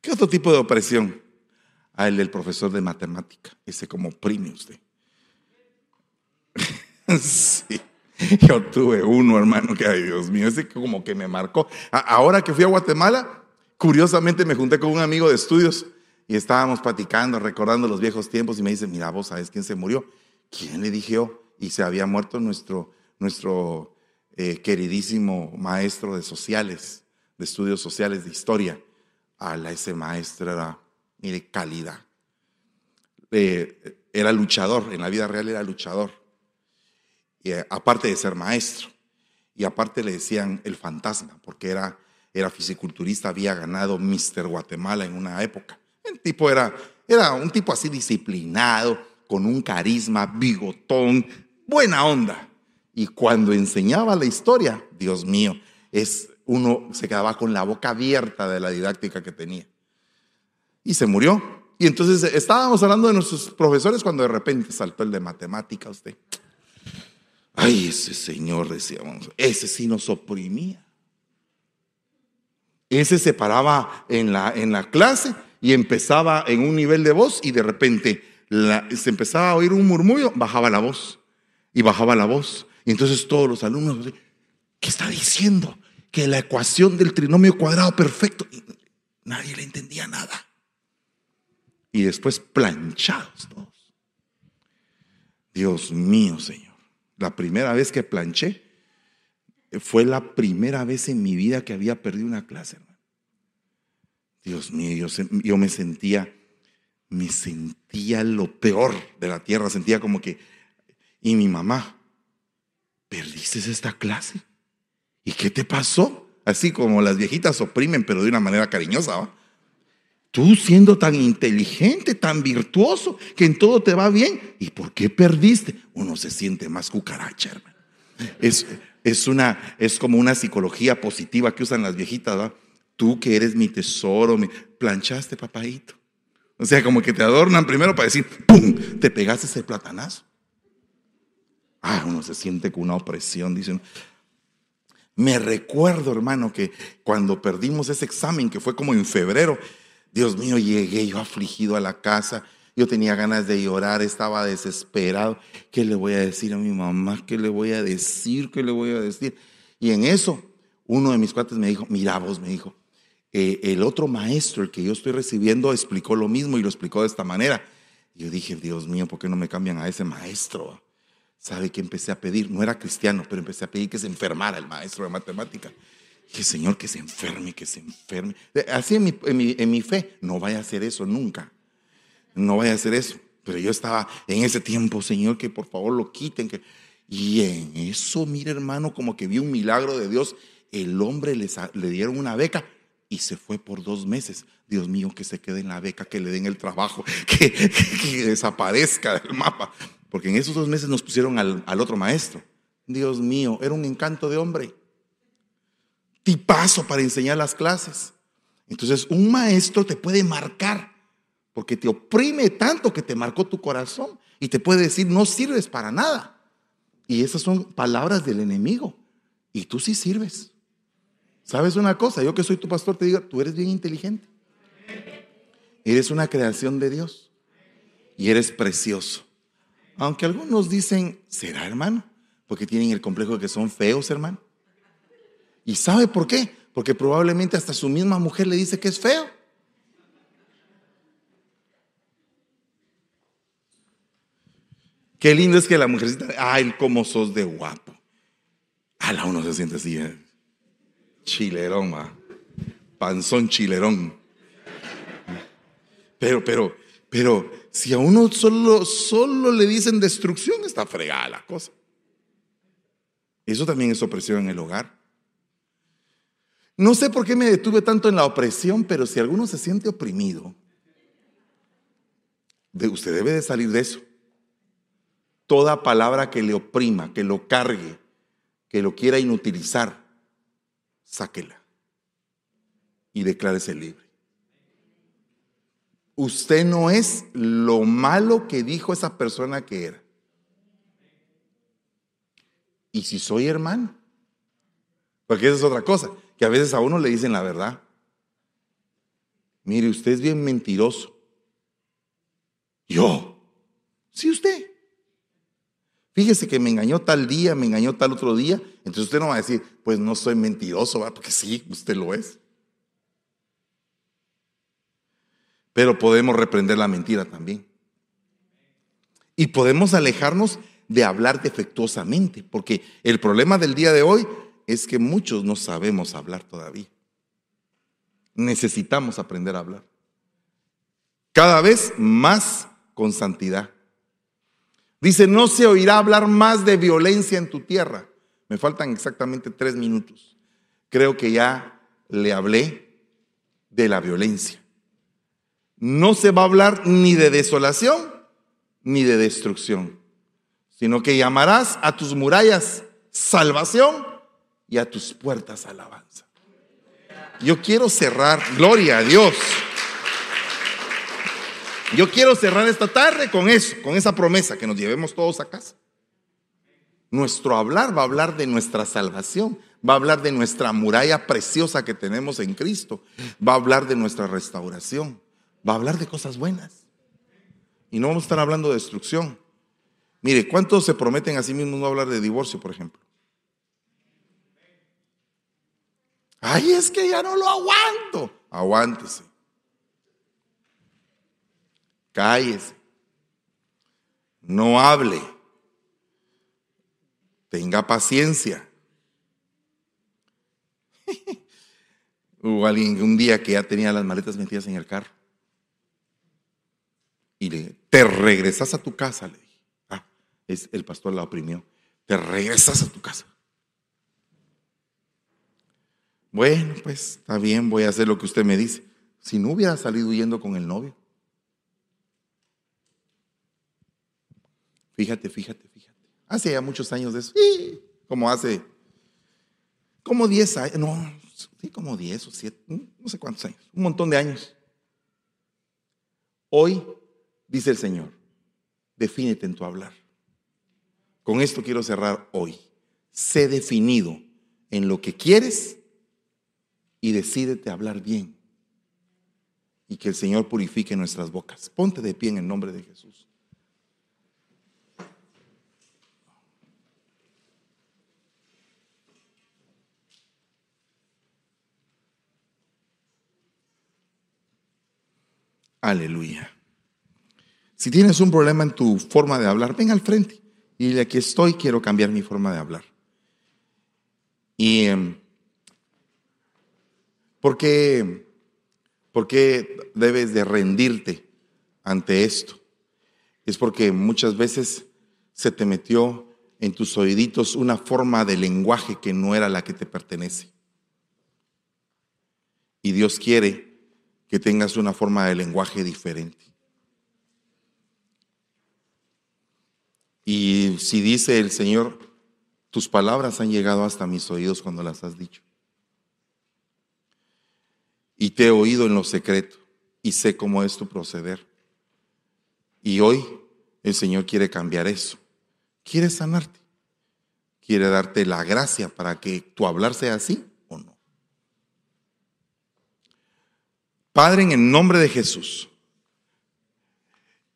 Speaker 1: ¿Qué otro tipo de opresión? A ah, el del profesor de matemática. Ese como oprime usted. sí. Yo tuve uno, hermano, que, ay Dios mío, ese como que me marcó. Ahora que fui a Guatemala, curiosamente me junté con un amigo de estudios y estábamos platicando, recordando los viejos tiempos y me dice, mira, vos sabes quién se murió. ¿Quién le dije? Y se había muerto nuestro, nuestro eh, queridísimo maestro de sociales, de estudios sociales, de historia. A la ese maestro era, mire, calidad. Eh, era luchador, en la vida real era luchador eh, aparte de ser maestro. Y aparte le decían el fantasma, porque era, era fisiculturista, había ganado Mister Guatemala en una época. El tipo era, era un tipo así disciplinado, con un carisma, bigotón, buena onda. Y cuando enseñaba la historia, Dios mío, es, uno se quedaba con la boca abierta de la didáctica que tenía. Y se murió. Y entonces estábamos hablando de nuestros profesores cuando de repente saltó el de matemática usted. Ay, ese señor, decíamos, ese sí nos oprimía. Ese se paraba en la, en la clase y empezaba en un nivel de voz y de repente se empezaba a oír un murmullo, bajaba la voz y bajaba la voz. Y entonces todos los alumnos, ¿qué está diciendo? Que la ecuación del trinomio cuadrado perfecto. nadie le entendía nada. Y después planchados todos. Dios mío, Señor. La primera vez que planché fue la primera vez en mi vida que había perdido una clase, hermano. Dios mío, yo, me sentía, me sentía lo peor de la tierra, sentía como que, y mi mamá, ¿perdiste esta clase? ¿Y qué te pasó? Así como las viejitas oprimen, pero de una manera cariñosa. Tú siendo tan inteligente, tan virtuoso, que en todo te va bien. ¿Y por qué perdiste? Uno se siente más cucaracha, hermano. Es, es, una, es como una psicología positiva que usan las viejitas, ¿verdad? Tú que eres mi tesoro, me planchaste, papadito. O sea, como que te adornan primero para decir, ¡pum! Te pegaste ese platanazo. Ah, uno se siente con una opresión, dicen. Me recuerdo, hermano, que cuando perdimos ese examen, que fue como en febrero, Dios mío, llegué yo afligido a la casa. Yo tenía ganas de llorar, estaba desesperado. ¿Qué le voy a decir a mi mamá? ¿Qué le voy a decir? ¿Qué le voy a decir? Y en eso, uno de mis cuates me dijo, mira vos, me dijo, eh, el otro maestro, el que yo estoy recibiendo, explicó lo mismo y lo explicó de esta manera. Yo dije, Dios mío, ¿por qué no me cambian a ese maestro? ¿Sabe qué empecé a pedir? No era cristiano, pero empecé a pedir que se enfermara el maestro de matemática. Dije, Señor, que se enferme, que se enferme. Eh, así en mi, en mi fe, no vaya a hacer eso nunca. No vaya a hacer eso. Pero yo estaba en ese tiempo, Señor, que por favor lo quiten. Que... Y en eso, mire hermano, como que vi un milagro de Dios. El hombre le dieron una beca y se fue por dos meses. Dios mío, que se quede en la beca, que le den el trabajo, que, desaparezca del mapa. Porque en esos dos meses nos pusieron al, al, otro maestro. Dios mío, era un encanto de hombre. Tipazo para enseñar las clases. Entonces, un maestro te puede marcar, porque te oprime tanto que te marcó tu corazón y te puede decir, no sirves para nada. Y esas son palabras del enemigo. Y tú sí sirves. ¿Sabes una cosa? Yo que soy tu pastor te digo, tú eres bien inteligente. Eres una creación de Dios. Y eres precioso. Aunque algunos dicen, ¿será hermano? Porque tienen el complejo de que son feos, hermano. ¿Y sabe por qué? Porque probablemente hasta su misma mujer le dice que es feo. Qué lindo es que la mujercita, ay, cómo sos de guapo. A la uno se siente así. ¿eh? Chilerón, panzón chilerón. Pero, pero, pero, si a uno solo, solo le dicen destrucción, está fregada la cosa. Eso también es opresión en el hogar. No sé por qué me detuve tanto en la opresión, pero si alguno se siente oprimido, usted debe de salir de eso. Toda palabra que le oprima, que lo cargue, que lo quiera inutilizar, sáquela y declárese libre. Usted no es lo malo que dijo esa persona que era. Y si soy hermano, porque esa es otra cosa, que a veces a uno le dicen la verdad. Mire, usted es bien mentiroso. Yo. Sí, usted. Fíjese que me engañó tal día, me engañó tal otro día. Entonces usted no va a decir, pues no soy mentiroso, porque sí, usted lo es. Pero podemos reprender la mentira también. Y podemos alejarnos de hablar defectuosamente, porque el problema del día de hoy es que muchos no sabemos hablar todavía. Necesitamos aprender a hablar. Cada vez más con santidad. Dice, no se oirá hablar más de violencia en tu tierra. Me faltan exactamente tres minutos. Creo que ya le hablé de la violencia. No se va a hablar ni de desolación ni de destrucción, sino que llamarás a tus murallas salvación y a tus puertas alabanza. Yo quiero cerrar, gloria a Dios. Yo quiero cerrar esta tarde con eso, con esa promesa que nos llevemos todos a casa. Nuestro hablar va a hablar de nuestra salvación, va a hablar de nuestra muralla preciosa que tenemos en Cristo, va a hablar de nuestra restauración, va a hablar de cosas buenas. Y no vamos a estar hablando de destrucción. Mire, ¿cuántos se prometen a sí mismos no hablar de divorcio, por ejemplo? Ay, es que ya no lo aguanto. Aguántese. Cállese. No hable. Tenga paciencia. Hubo alguien un día que ya tenía las maletas metidas en el carro. Y le, te regresas a tu casa, le dije. Ah, es, el pastor la oprimió. Te regresas a tu casa. Bueno, pues está bien, voy a hacer lo que usted me dice. Si no hubiera salido huyendo con el novio. Fíjate, fíjate, fíjate. Hace ya muchos años de eso. Sí, como hace, como 10 años, no, sí, como 10 o 7, no sé cuántos años, un montón de años. Hoy, dice el Señor, defínete en tu hablar. Con esto quiero cerrar hoy. Sé definido en lo que quieres y decídete hablar bien. Y que el Señor purifique nuestras bocas. Ponte de pie en el nombre de Jesús. Aleluya. Si tienes un problema en tu forma de hablar, ven al frente y de aquí estoy, quiero cambiar mi forma de hablar. Y em, ¿por qué, ¿por qué debes de rendirte ante esto? Es porque muchas veces se te metió en tus oíditos una forma de lenguaje que no era la que te pertenece. Y Dios quiere que tengas una forma de lenguaje diferente. Y si dice el Señor, tus palabras han llegado hasta mis oídos cuando las has dicho. Y te he oído en lo secreto y sé cómo es tu proceder. Y hoy el Señor quiere cambiar eso. Quiere sanarte. Quiere darte la gracia para que tu hablar sea así Padre, en el nombre de Jesús,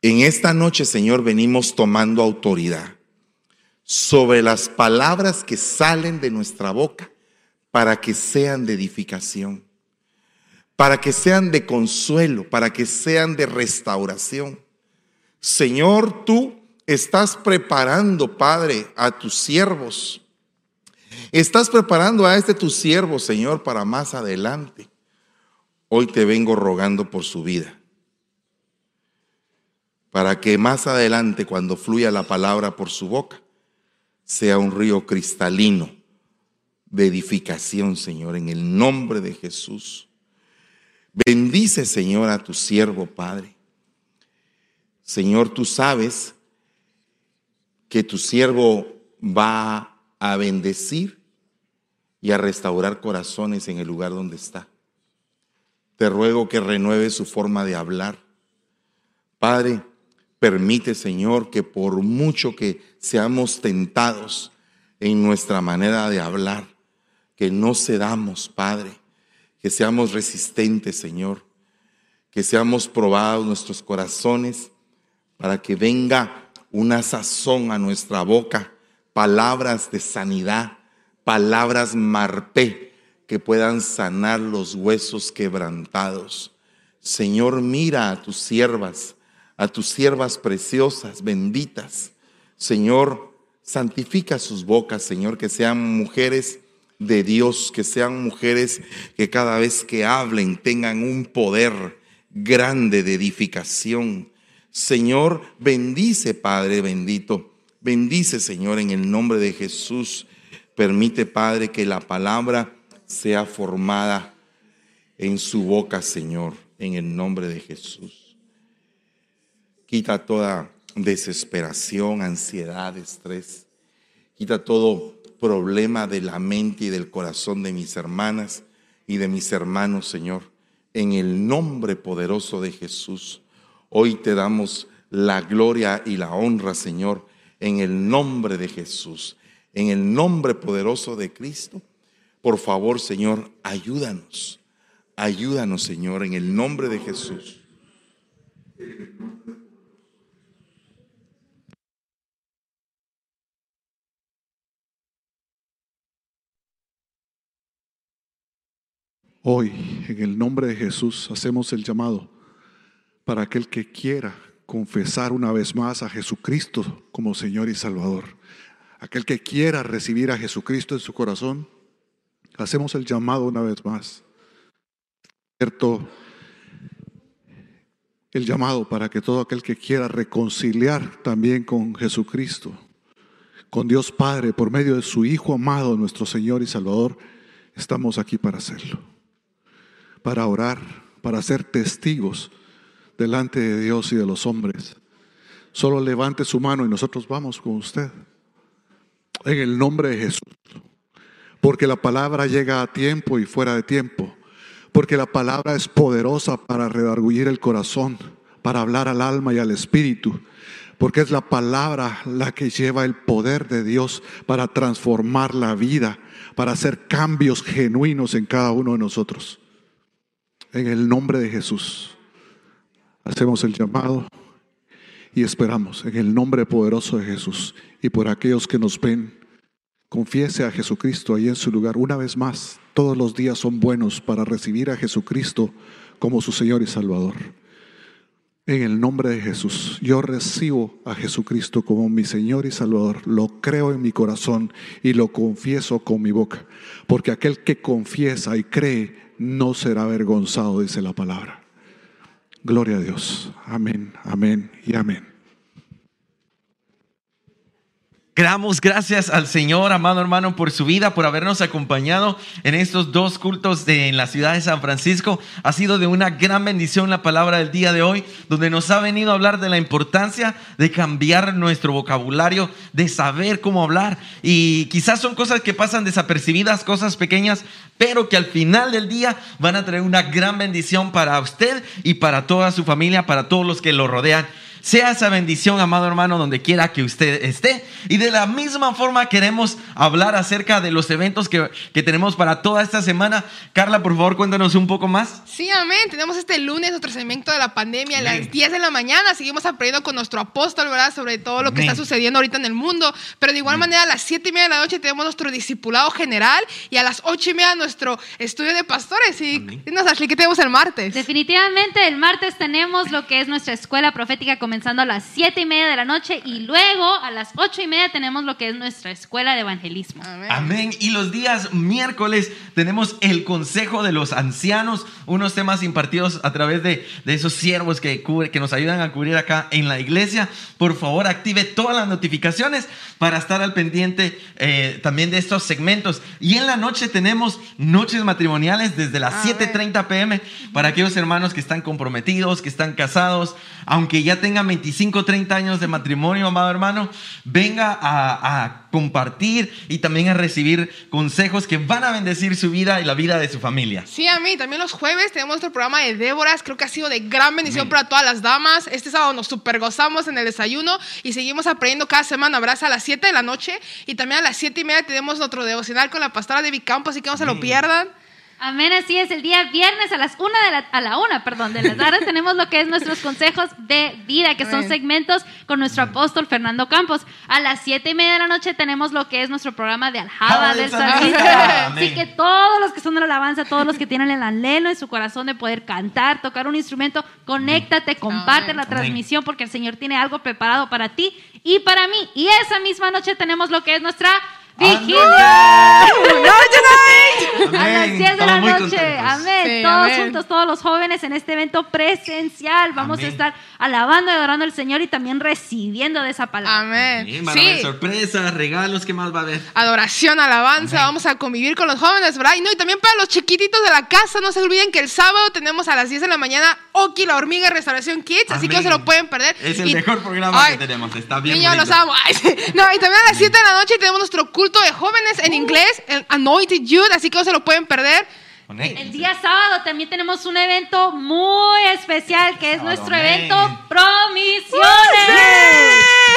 Speaker 1: en esta noche, Señor, venimos tomando autoridad sobre las palabras que salen de nuestra boca para que sean de edificación, para que sean de consuelo, para que sean de restauración. Señor, tú estás preparando, Padre, a tus siervos. Estás preparando a este tu siervo, Señor, para más adelante. Hoy te vengo rogando por su vida, para que más adelante, cuando fluya la palabra por su boca, sea un río cristalino de edificación, Señor, en el nombre de Jesús. Bendice, Señor, a tu siervo, Padre. Señor, tú sabes que tu siervo va a bendecir y a restaurar corazones en el lugar donde está. Te ruego que renueve su forma de hablar. Padre, permite, Señor, que por mucho que seamos tentados en nuestra manera de hablar, que no cedamos, Padre, que seamos resistentes, Señor, que seamos probados nuestros corazones para que venga una sazón a nuestra boca, palabras de sanidad, palabras marpé, que puedan sanar los huesos quebrantados. Señor, mira a tus siervas, a tus siervas preciosas, benditas. Señor, santifica sus bocas, Señor, que sean mujeres de Dios, que sean mujeres que cada vez que hablen tengan un poder grande de edificación. Señor, bendice, Padre bendito. Bendice, Señor, en el nombre de Jesús. Permite, Padre, que la palabra sea formada en su boca, Señor, en el nombre de Jesús. Quita toda desesperación, ansiedad, estrés. Quita todo problema de la mente y del corazón de mis hermanas y de mis hermanos, Señor, en el nombre poderoso de Jesús. Hoy te damos la gloria y la honra, Señor, en el nombre de Jesús, en el nombre poderoso de Cristo. Por favor, Señor, ayúdanos. Ayúdanos, Señor, en el nombre de Jesús.
Speaker 2: Hoy, en el nombre de Jesús, hacemos el llamado para aquel que quiera confesar una vez más a Jesucristo como Señor y Salvador. Aquel que quiera recibir a Jesucristo en su corazón, hacemos el llamado una vez más. Cierto, el llamado para que todo aquel que quiera reconciliar también con Jesucristo, con Dios Padre, por medio de su Hijo amado, nuestro Señor y Salvador, estamos aquí para hacerlo para orar, para ser testigos delante de Dios y de los hombres. Solo levante su mano y nosotros vamos con usted. En el nombre de Jesús. Porque la palabra llega a tiempo y fuera de tiempo. Porque la palabra es poderosa para redargullir el corazón, para hablar al alma y al espíritu. Porque es la palabra la que lleva el poder de Dios para transformar la vida, para hacer cambios genuinos en cada uno de nosotros. En el nombre de Jesús hacemos el llamado y esperamos en el nombre poderoso de Jesús y por aquellos que nos ven. Confiese a Jesucristo ahí en su lugar. Una vez más, todos los días son buenos para recibir a Jesucristo como su Señor y Salvador. En el nombre de Jesús, yo recibo a Jesucristo como mi Señor y Salvador, lo creo en mi corazón y lo confieso con mi boca, porque aquel que confiesa y cree no será avergonzado, dice la palabra. Gloria a Dios. Amén, amén y amén.
Speaker 3: Damos gracias al Señor, amado hermano, por su vida, por habernos acompañado en estos dos cultos de, en la ciudad de San Francisco. Ha sido de una gran bendición la palabra del día de hoy, donde nos ha venido a hablar de la importancia de cambiar nuestro vocabulario, de saber cómo hablar. Y quizás son cosas que pasan desapercibidas, cosas pequeñas, pero que al final del día van a traer una gran bendición para usted y para toda su familia, para todos los que lo rodean. Sea esa bendición, amado hermano, donde quiera que usted esté. Y de la misma forma queremos hablar acerca de los eventos que, que tenemos para toda esta semana. Carla, por favor, cuéntanos un poco más.
Speaker 4: Sí, amén. Tenemos este lunes nuestro segmento de la pandemia a las 10 de la mañana. Seguimos aprendiendo con nuestro apóstol, ¿verdad? Sobre todo lo que está sucediendo ahorita en el mundo. Pero de igual manera, a las 7 y media de la noche tenemos nuestro discipulado general y a las 8 y media nuestro estudio de pastores. Y dinos, Ashley, ¿qué tenemos el martes?
Speaker 5: Definitivamente el martes tenemos lo que es nuestra escuela profética comenzando a las 7 y media de la noche y luego a las 8 y media tenemos lo que es nuestra escuela de evangelismo.
Speaker 4: Amén.
Speaker 3: Amén. Y los días miércoles tenemos el consejo de los ancianos, unos temas impartidos a través de, de esos siervos que, cubre- que nos ayudan a cubrir acá en la iglesia. Por favor, active todas las notificaciones para estar al pendiente eh, también de estos segmentos. Y en la noche tenemos noches matrimoniales desde las
Speaker 4: Amén.
Speaker 3: 7:30 pm para aquellos hermanos que están comprometidos, que están casados, aunque ya tengan 25, 30 años de matrimonio, amado hermano, venga a, a compartir y también a recibir consejos que van a bendecir su vida y la vida de su familia.
Speaker 4: Sí, a mí. También los jueves tenemos nuestro programa de Déboras. Creo que ha sido de gran bendición para todas las damas. Este sábado nos super gozamos en el desayuno y seguimos aprendiendo cada semana. Abraza a las 7 de la noche y también a las 7 y media tenemos nuestro devocional con la pastora de Campo, así que no se lo pierdan.
Speaker 5: Amén, así es. El día viernes a las una de la, a la una, perdón, de la tarde tenemos lo que es nuestros consejos de vida, que son segmentos con nuestro apóstol Fernando Campos. A las siete y media de la noche tenemos lo que es nuestro programa de Aljaba del
Speaker 3: Salmista.
Speaker 5: Así que todos los que son de la alabanza, todos los que tienen el anhelo en su corazón de poder cantar, tocar un instrumento, conéctate, comparte
Speaker 4: Amén.
Speaker 5: la transmisión porque el Señor tiene algo preparado para ti y para mí. Y esa misma noche tenemos lo que es nuestra vigilia. A las 10 de
Speaker 3: Estamos
Speaker 5: la noche. Amén.
Speaker 4: Sí,
Speaker 5: todos
Speaker 4: amén.
Speaker 5: juntos, todos los jóvenes en este evento presencial. Vamos
Speaker 3: Amén.
Speaker 5: a estar alabando y adorando al Señor y también recibiendo de esa palabra.
Speaker 4: Amén.
Speaker 3: Bien, van a haber
Speaker 4: Sí.
Speaker 3: sorpresas, regalos, ¿qué más va a haber?
Speaker 4: Adoración, alabanza,
Speaker 3: Amén.
Speaker 4: vamos a convivir con los jóvenes, ¿verdad? Y, no, y también para los chiquititos de la casa, no se olviden que el sábado tenemos a las 10 de la mañana Oki, la hormiga y restauración Kids, así que no se lo pueden perder.
Speaker 3: Es el
Speaker 4: Y-
Speaker 3: mejor programa
Speaker 4: Ay,
Speaker 3: que tenemos, está bien
Speaker 4: Niños,
Speaker 3: bonito.
Speaker 4: los amo. Ay, sí. No, y también a las 7 de la noche tenemos nuestro culto de jóvenes en inglés, el Anointed Youth, así que no se lo pueden perder.
Speaker 3: Conéctense.
Speaker 5: El día sábado también tenemos un evento muy especial que es
Speaker 3: Sábado,
Speaker 5: nuestro
Speaker 3: amén.
Speaker 5: evento Promisiones.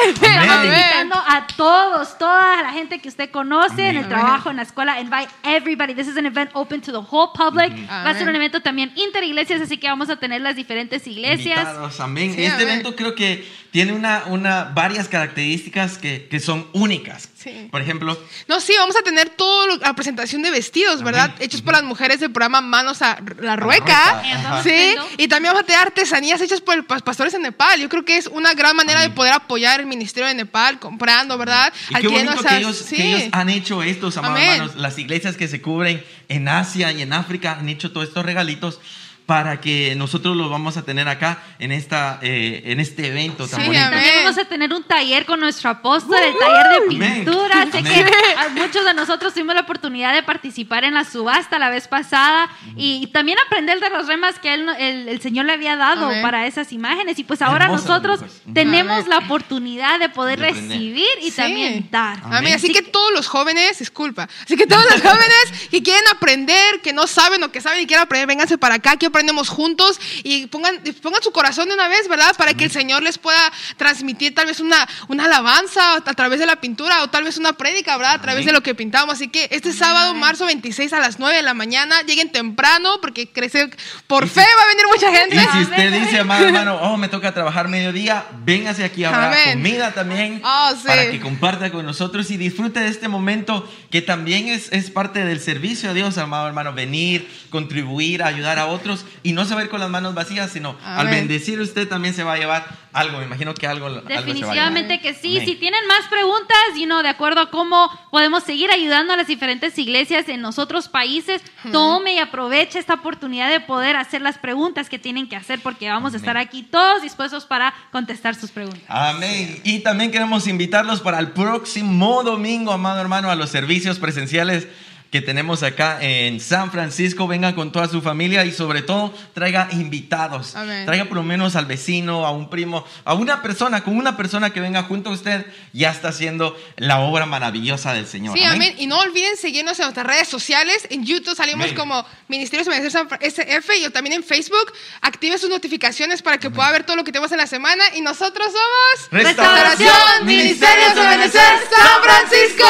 Speaker 5: Estamos
Speaker 3: Amén.
Speaker 5: invitando a todos, toda la gente que usted conoce en el
Speaker 4: Amén.
Speaker 5: trabajo, en la escuela. Invite everybody. This is an event open to the whole public. Va a ser un
Speaker 4: Amén.
Speaker 5: evento también interiglesias, así que vamos a tener las diferentes iglesias.
Speaker 3: Invitados, amén.
Speaker 4: Sí,
Speaker 3: este
Speaker 4: amén.
Speaker 3: evento creo que tiene una, una, varias características que, que son únicas.
Speaker 4: Sí.
Speaker 3: Por ejemplo,
Speaker 4: No, sí, vamos a tener toda la presentación de vestidos, ¿verdad? Hechos por las mujeres del programa Manos a la Rueca.
Speaker 3: Rueca,
Speaker 5: ajá.
Speaker 4: Sí, y también vamos a tener artesanías hechas por pas- pastores en Nepal. Yo creo que es una gran manera de poder apoyar el ministerio de Nepal comprando, ¿verdad?
Speaker 3: y qué bonito
Speaker 4: esas-
Speaker 3: que ellos,
Speaker 4: sí.
Speaker 3: que ellos han hecho estos, amados hermanos. Las iglesias que se cubren en Asia y en África han hecho todos estos regalitos para que nosotros los vamos a tener acá en, esta, eh, en este evento tan
Speaker 4: Sí,
Speaker 3: bonito.
Speaker 5: También vamos a tener un taller con nuestro apóstol, el taller de
Speaker 3: Amén.
Speaker 5: pintura. Sé
Speaker 3: Amén.
Speaker 5: que a muchos de nosotros tuvimos la oportunidad de participar en la subasta la vez pasada y también aprender de los remas que él, el, el Señor le había dado
Speaker 4: Amén.
Speaker 5: para esas imágenes. Y pues ahora
Speaker 3: Hermosas
Speaker 5: nosotros tenemos
Speaker 4: Amén.
Speaker 5: la oportunidad de poder
Speaker 3: De
Speaker 5: recibir y
Speaker 4: Sí.
Speaker 5: también dar.
Speaker 4: Amén. Así
Speaker 5: Así
Speaker 4: que todos los jóvenes, disculpa, así que todos los jóvenes que quieren aprender, que no saben o que saben y quieren aprender, vénganse para acá, que aprendemos juntos y pongan, pongan su corazón de una vez, ¿verdad? Para que el Señor les pueda transmitir tal vez una, una alabanza a través de la pintura o tal vez una prédica, ¿verdad? A través
Speaker 3: Amén.
Speaker 4: de lo que pintamos. Así que este sábado, marzo 26 a las 9 de la mañana, lleguen temprano porque crece, por
Speaker 3: Y si-
Speaker 4: fe va a venir mucha
Speaker 3: Y
Speaker 4: gente.
Speaker 3: si usted dice, amado hermano, oh, me toca trabajar mediodía, véngase aquí, habrá
Speaker 4: Amén.
Speaker 3: comida también
Speaker 4: Oh, sí.
Speaker 3: para que comparta con nosotros y disfrute de este momento que también es, es parte del servicio a Dios, amado hermano, venir, contribuir, ayudar a otros y no se va a ir con las manos vacías, sino al bendecir usted también se va a llevar algo, me imagino que algo, algo se va a llevar.
Speaker 5: Definitivamente que sí.
Speaker 3: Amén.
Speaker 5: Si tienen más preguntas, y no de acuerdo a cómo podemos seguir ayudando a las diferentes iglesias en los otros países, tome y aproveche esta oportunidad de poder hacer las preguntas que tienen que hacer, porque vamos a estar aquí todos dispuestos para contestar sus preguntas.
Speaker 3: Amén. Y también queremos invitarlos para el próximo domingo, amado hermano, a los servicios presenciales que tenemos acá en San Francisco. Venga con toda su familia y sobre todo traiga invitados.
Speaker 4: Amén.
Speaker 3: Traiga por lo menos al vecino, a un primo, a una persona, con una persona que venga junto a usted, ya está haciendo la obra maravillosa del Señor.
Speaker 4: Sí, amén. Y no olviden seguirnos en nuestras redes sociales. En YouTube salimos
Speaker 3: Amén.
Speaker 4: como Ministerios de San SF y también en Facebook. Active sus notificaciones para que pueda ver todo lo que tenemos en la semana. Y nosotros somos
Speaker 3: Restauración
Speaker 4: Restauración Ministerios de San Francisco.